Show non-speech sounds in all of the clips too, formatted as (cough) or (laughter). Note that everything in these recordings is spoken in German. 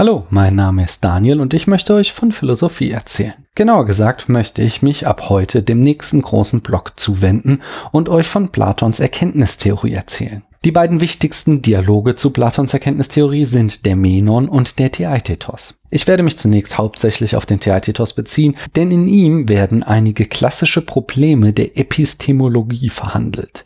Hallo, mein Name ist Daniel und ich möchte euch von Philosophie erzählen. Genauer gesagt möchte ich mich ab heute dem nächsten großen Block zuwenden und euch von Platons Erkenntnistheorie erzählen. Die beiden wichtigsten Dialoge zu Platons Erkenntnistheorie sind der Menon und der Theaetetos. Ich werde mich zunächst hauptsächlich auf den Theaetetos beziehen, denn in ihm werden einige klassische Probleme der Epistemologie verhandelt,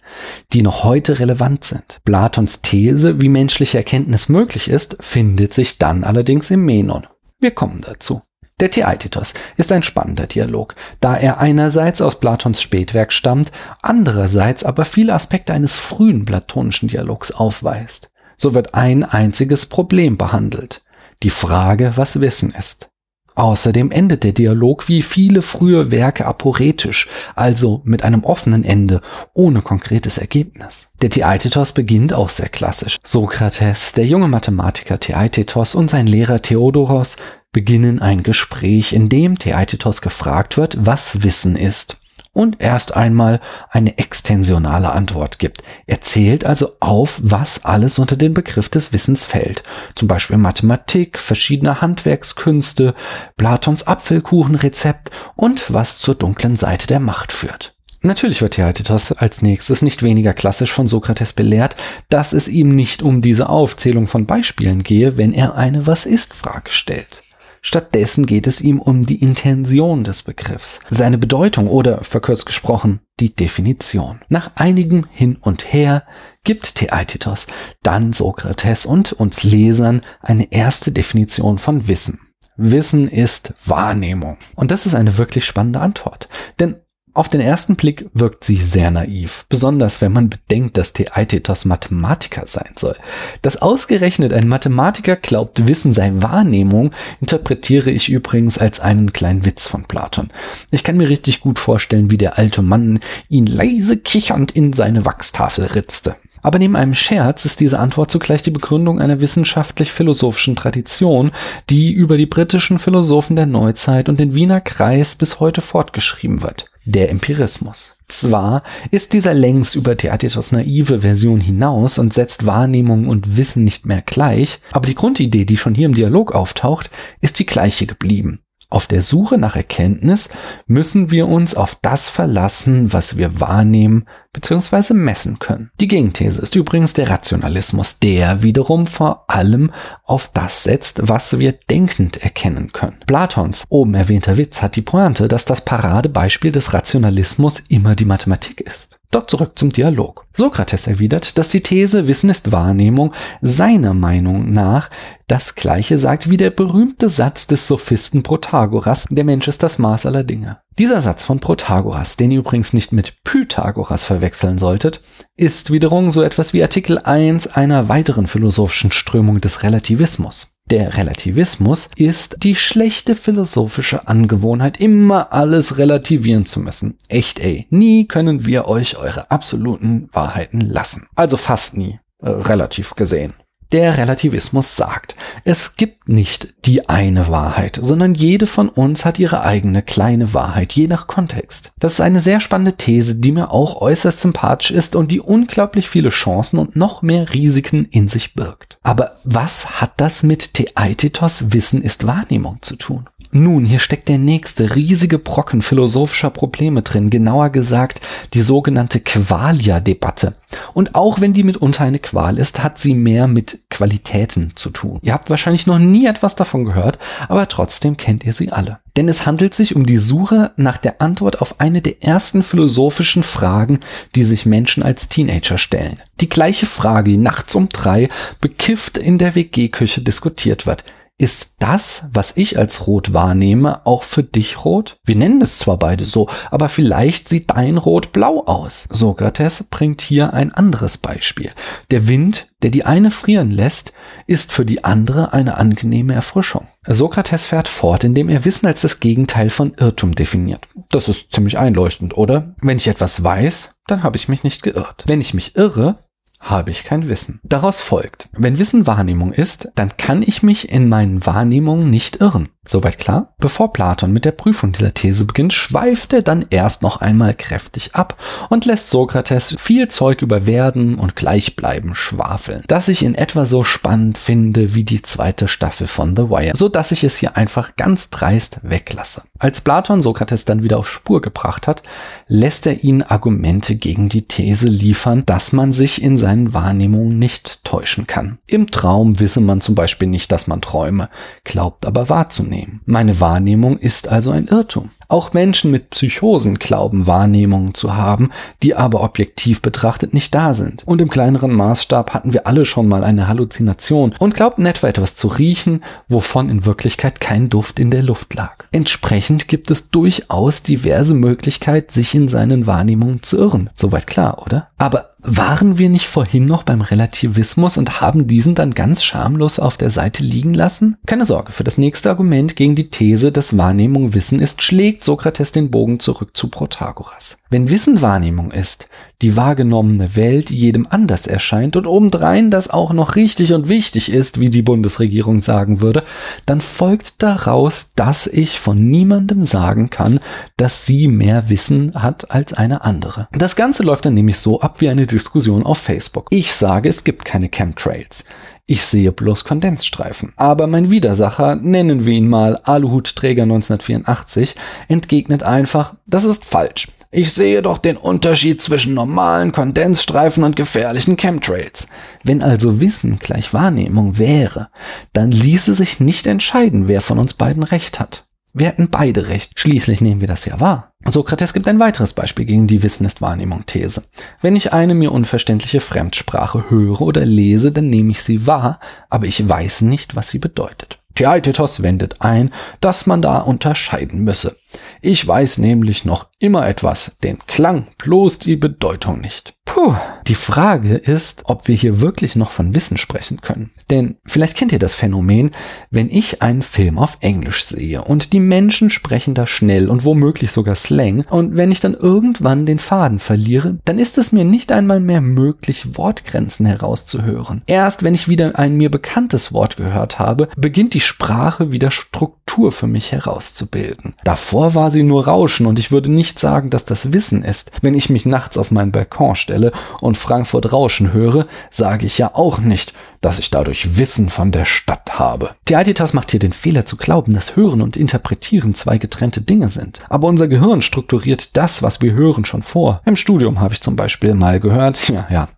die noch heute relevant sind. Platons These, wie menschliche Erkenntnis möglich ist, findet sich dann allerdings im Menon. Wir kommen dazu. Der Theaetetos ist ein spannender Dialog, da er einerseits aus Platons Spätwerk stammt, andererseits aber viele Aspekte eines frühen platonischen Dialogs aufweist. So wird ein einziges Problem behandelt, die Frage, was Wissen ist. Außerdem endet der Dialog wie viele frühe Werke aporetisch, also mit einem offenen Ende, ohne konkretes Ergebnis. Der Theaetetos beginnt auch sehr klassisch. Sokrates, der junge Mathematiker Theaetetos und sein Lehrer Theodoros beginnen ein Gespräch, in dem Theaetetos gefragt wird, was Wissen ist und erst einmal eine extensionale Antwort gibt. Er zählt also auf, was alles unter den Begriff des Wissens fällt. Zum Beispiel Mathematik, verschiedene Handwerkskünste, Platons Apfelkuchenrezept und was zur dunklen Seite der Macht führt. Natürlich wird Theaetetos als nächstes nicht weniger klassisch von Sokrates belehrt, dass es ihm nicht um diese Aufzählung von Beispielen gehe, wenn er eine Was ist Frage stellt. Stattdessen geht es ihm um die Intention des Begriffs, seine Bedeutung oder, verkürzt gesprochen, die Definition. Nach einigem Hin und Her gibt Theaetetos dann Sokrates und uns Lesern eine erste Definition von Wissen. Wissen ist Wahrnehmung. Und das ist eine wirklich spannende Antwort. Denn auf den ersten Blick wirkt sie sehr naiv, besonders wenn man bedenkt, dass Theaetetos Mathematiker sein soll. Dass ausgerechnet ein Mathematiker glaubt, Wissen sei Wahrnehmung, interpretiere ich übrigens als einen kleinen Witz von Platon. Ich kann mir richtig gut vorstellen, wie der alte Mann ihn leise kichernd in seine Wachstafel ritzte. Aber neben einem Scherz ist diese Antwort zugleich die Begründung einer wissenschaftlich-philosophischen Tradition, die über die britischen Philosophen der Neuzeit und den Wiener Kreis bis heute fortgeschrieben wird der Empirismus. Zwar ist dieser längst über Theaetetos naive Version hinaus und setzt Wahrnehmung und Wissen nicht mehr gleich, aber die Grundidee, die schon hier im Dialog auftaucht, ist die gleiche geblieben. Auf der Suche nach Erkenntnis müssen wir uns auf das verlassen, was wir wahrnehmen bzw. messen können. Die Gegenthese ist übrigens der Rationalismus, der wiederum vor allem auf das setzt, was wir denkend erkennen können. Platons oben erwähnter Witz hat die Pointe, dass das Paradebeispiel des Rationalismus immer die Mathematik ist. Doch zurück zum Dialog. Sokrates erwidert, dass die These Wissen ist Wahrnehmung seiner Meinung nach das gleiche sagt wie der berühmte Satz des Sophisten Protagoras, der Mensch ist das Maß aller Dinge. Dieser Satz von Protagoras, den ihr übrigens nicht mit Pythagoras verwechseln solltet, ist wiederum so etwas wie Artikel 1 einer weiteren philosophischen Strömung des Relativismus. Der Relativismus ist die schlechte philosophische Angewohnheit, immer alles relativieren zu müssen. Echt ey, nie können wir euch eure absoluten Wahrheiten lassen. Also fast nie, äh, relativ gesehen. Der Relativismus sagt, es gibt nicht die eine Wahrheit, sondern jede von uns hat ihre eigene kleine Wahrheit, je nach Kontext. Das ist eine sehr spannende These, die mir auch äußerst sympathisch ist und die unglaublich viele Chancen und noch mehr Risiken in sich birgt. Aber was hat das mit Theaetetos Wissen ist Wahrnehmung zu tun? Nun, hier steckt der nächste riesige Brocken philosophischer Probleme drin, genauer gesagt die sogenannte Qualia-Debatte. Und auch wenn die mitunter eine Qual ist, hat sie mehr mit Qualitäten zu tun. Ihr habt wahrscheinlich noch nie etwas davon gehört, aber trotzdem kennt ihr sie alle. Denn es handelt sich um die Suche nach der Antwort auf eine der ersten philosophischen Fragen, die sich Menschen als Teenager stellen. Die gleiche Frage, die nachts um drei bekifft in der WG-Küche diskutiert wird. Ist das, was ich als rot wahrnehme, auch für dich rot? Wir nennen es zwar beide so, aber vielleicht sieht dein Rot blau aus. Sokrates bringt hier ein anderes Beispiel. Der Wind, der die eine frieren lässt, ist für die andere eine angenehme Erfrischung. Sokrates fährt fort, indem er Wissen als das Gegenteil von Irrtum definiert. Das ist ziemlich einleuchtend, oder? Wenn ich etwas weiß, dann habe ich mich nicht geirrt. Wenn ich mich irre, habe ich kein Wissen. Daraus folgt, wenn Wissen Wahrnehmung ist, dann kann ich mich in meinen Wahrnehmungen nicht irren. Soweit klar? Bevor Platon mit der Prüfung dieser These beginnt, schweift er dann erst noch einmal kräftig ab und lässt Sokrates viel Zeug über Werden und Gleichbleiben schwafeln, das ich in etwa so spannend finde wie die zweite Staffel von The Wire, so dass ich es hier einfach ganz dreist weglasse. Als Platon Sokrates dann wieder auf Spur gebracht hat, lässt er ihn Argumente gegen die These liefern, dass man sich in seinen Wahrnehmungen nicht täuschen kann. Im Traum wisse man zum Beispiel nicht, dass man träume, glaubt aber wahrzunehmen. Meine Wahrnehmung ist also ein Irrtum. Auch Menschen mit Psychosen glauben Wahrnehmungen zu haben, die aber objektiv betrachtet nicht da sind. Und im kleineren Maßstab hatten wir alle schon mal eine Halluzination und glaubten etwa etwas zu riechen, wovon in Wirklichkeit kein Duft in der Luft lag. Entsprechend gibt es durchaus diverse Möglichkeiten, sich in seinen Wahrnehmungen zu irren. Soweit klar, oder? Aber waren wir nicht vorhin noch beim Relativismus und haben diesen dann ganz schamlos auf der Seite liegen lassen? Keine Sorge, für das nächste Argument gegen die These, dass Wahrnehmung Wissen ist, schlägt Sokrates den Bogen zurück zu Protagoras. Wenn Wissen Wahrnehmung ist, die wahrgenommene Welt jedem anders erscheint und obendrein das auch noch richtig und wichtig ist, wie die Bundesregierung sagen würde, dann folgt daraus, dass ich von niemandem sagen kann, dass sie mehr Wissen hat als eine andere. Das Ganze läuft dann nämlich so ab wie eine Diskussion auf Facebook. Ich sage, es gibt keine Chemtrails. Ich sehe bloß Kondensstreifen. Aber mein Widersacher, nennen wir ihn mal Aluhutträger 1984, entgegnet einfach, das ist falsch. Ich sehe doch den Unterschied zwischen normalen Kondensstreifen und gefährlichen Chemtrails. Wenn also Wissen gleich Wahrnehmung wäre, dann ließe sich nicht entscheiden, wer von uns beiden recht hat. Wir hätten beide recht. Schließlich nehmen wir das ja wahr. Sokrates gibt ein weiteres Beispiel gegen die Wissen ist Wahrnehmung These. Wenn ich eine mir unverständliche Fremdsprache höre oder lese, dann nehme ich sie wahr, aber ich weiß nicht, was sie bedeutet. Theaetetos wendet ein, dass man da unterscheiden müsse. Ich weiß nämlich noch immer etwas, den Klang, bloß die Bedeutung nicht. Puh, die Frage ist, ob wir hier wirklich noch von Wissen sprechen können. Denn vielleicht kennt ihr das Phänomen, wenn ich einen Film auf Englisch sehe und die Menschen sprechen da schnell und womöglich sogar Slang und wenn ich dann irgendwann den Faden verliere, dann ist es mir nicht einmal mehr möglich, Wortgrenzen herauszuhören. Erst wenn ich wieder ein mir bekanntes Wort gehört habe, beginnt die Sprache wieder Struktur für mich herauszubilden. Davor war sie nur Rauschen und ich würde nicht sagen, dass das Wissen ist. Wenn ich mich nachts auf meinen Balkon stelle und Frankfurt Rauschen höre, sage ich ja auch nicht, dass ich dadurch Wissen von der Stadt habe. Theaetetas macht hier den Fehler zu glauben, dass Hören und Interpretieren zwei getrennte Dinge sind. Aber unser Gehirn strukturiert das, was wir hören, schon vor. Im Studium habe ich zum Beispiel mal gehört, (laughs) ja, ja,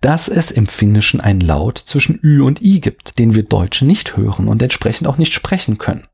dass es im Finnischen ein Laut zwischen Ü und I gibt, den wir Deutsche nicht hören und entsprechend auch nicht sprechen können.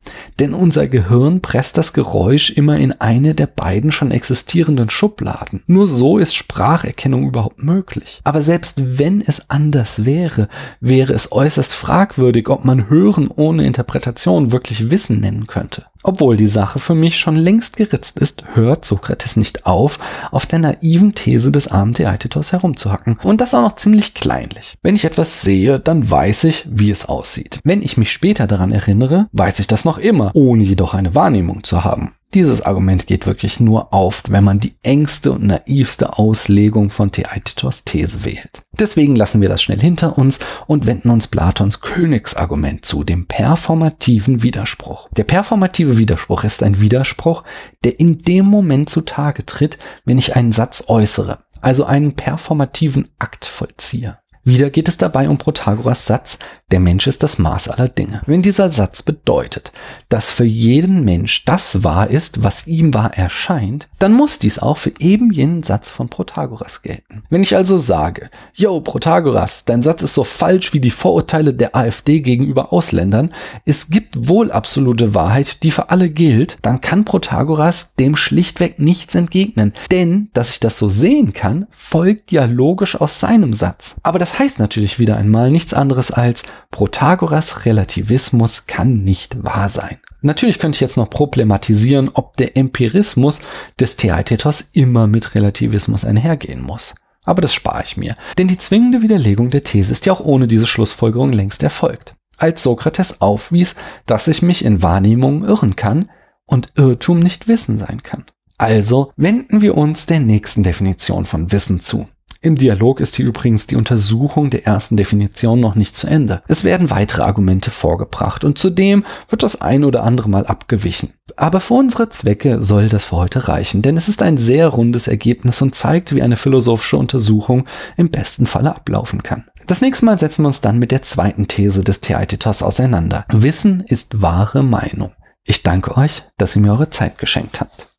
Denn unser Gehirn presst das Geräusch immer in eine der beiden schon existierenden Schubladen. Nur so ist Spracherkennung überhaupt möglich. Aber selbst wenn es anders wäre, wäre es äußerst fragwürdig, ob man Hören ohne Interpretation wirklich Wissen nennen könnte. Obwohl die Sache für mich schon längst geritzt ist, hört Sokrates nicht auf, auf der naiven These des armen Theaetetos herumzuhacken. Und das auch noch ziemlich kleinlich. Wenn ich etwas sehe, dann weiß ich, wie es aussieht. Wenn ich mich später daran erinnere, weiß ich das noch immer, ohne jedoch eine Wahrnehmung zu haben. Dieses Argument geht wirklich nur auf, wenn man die engste und naivste Auslegung von Theaetetos These wählt. Deswegen lassen wir das schnell hinter uns und wenden uns Platons Königsargument zu, dem performativen Widerspruch. Der performative Widerspruch ist ein Widerspruch, der in dem Moment zutage tritt, wenn ich einen Satz äußere, also einen performativen Akt vollziehe. Wieder geht es dabei um Protagoras Satz, der Mensch ist das Maß aller Dinge. Wenn dieser Satz bedeutet, dass für jeden Mensch das wahr ist, was ihm wahr erscheint, dann muss dies auch für eben jenen Satz von Protagoras gelten. Wenn ich also sage, yo Protagoras, dein Satz ist so falsch wie die Vorurteile der AfD gegenüber Ausländern, es gibt wohl absolute Wahrheit, die für alle gilt, dann kann Protagoras dem schlichtweg nichts entgegnen. Denn, dass ich das so sehen kann, folgt ja logisch aus seinem Satz. Aber das das heißt natürlich wieder einmal nichts anderes als Protagoras Relativismus kann nicht wahr sein. Natürlich könnte ich jetzt noch problematisieren, ob der Empirismus des Theaetetos immer mit Relativismus einhergehen muss. Aber das spare ich mir, denn die zwingende Widerlegung der These ist ja auch ohne diese Schlussfolgerung längst erfolgt. Als Sokrates aufwies, dass ich mich in Wahrnehmungen irren kann und Irrtum nicht Wissen sein kann. Also wenden wir uns der nächsten Definition von Wissen zu. Im Dialog ist hier übrigens die Untersuchung der ersten Definition noch nicht zu Ende. Es werden weitere Argumente vorgebracht und zudem wird das ein oder andere Mal abgewichen. Aber für unsere Zwecke soll das für heute reichen, denn es ist ein sehr rundes Ergebnis und zeigt, wie eine philosophische Untersuchung im besten Falle ablaufen kann. Das nächste Mal setzen wir uns dann mit der zweiten These des Theaetetos auseinander. Wissen ist wahre Meinung. Ich danke euch, dass ihr mir eure Zeit geschenkt habt.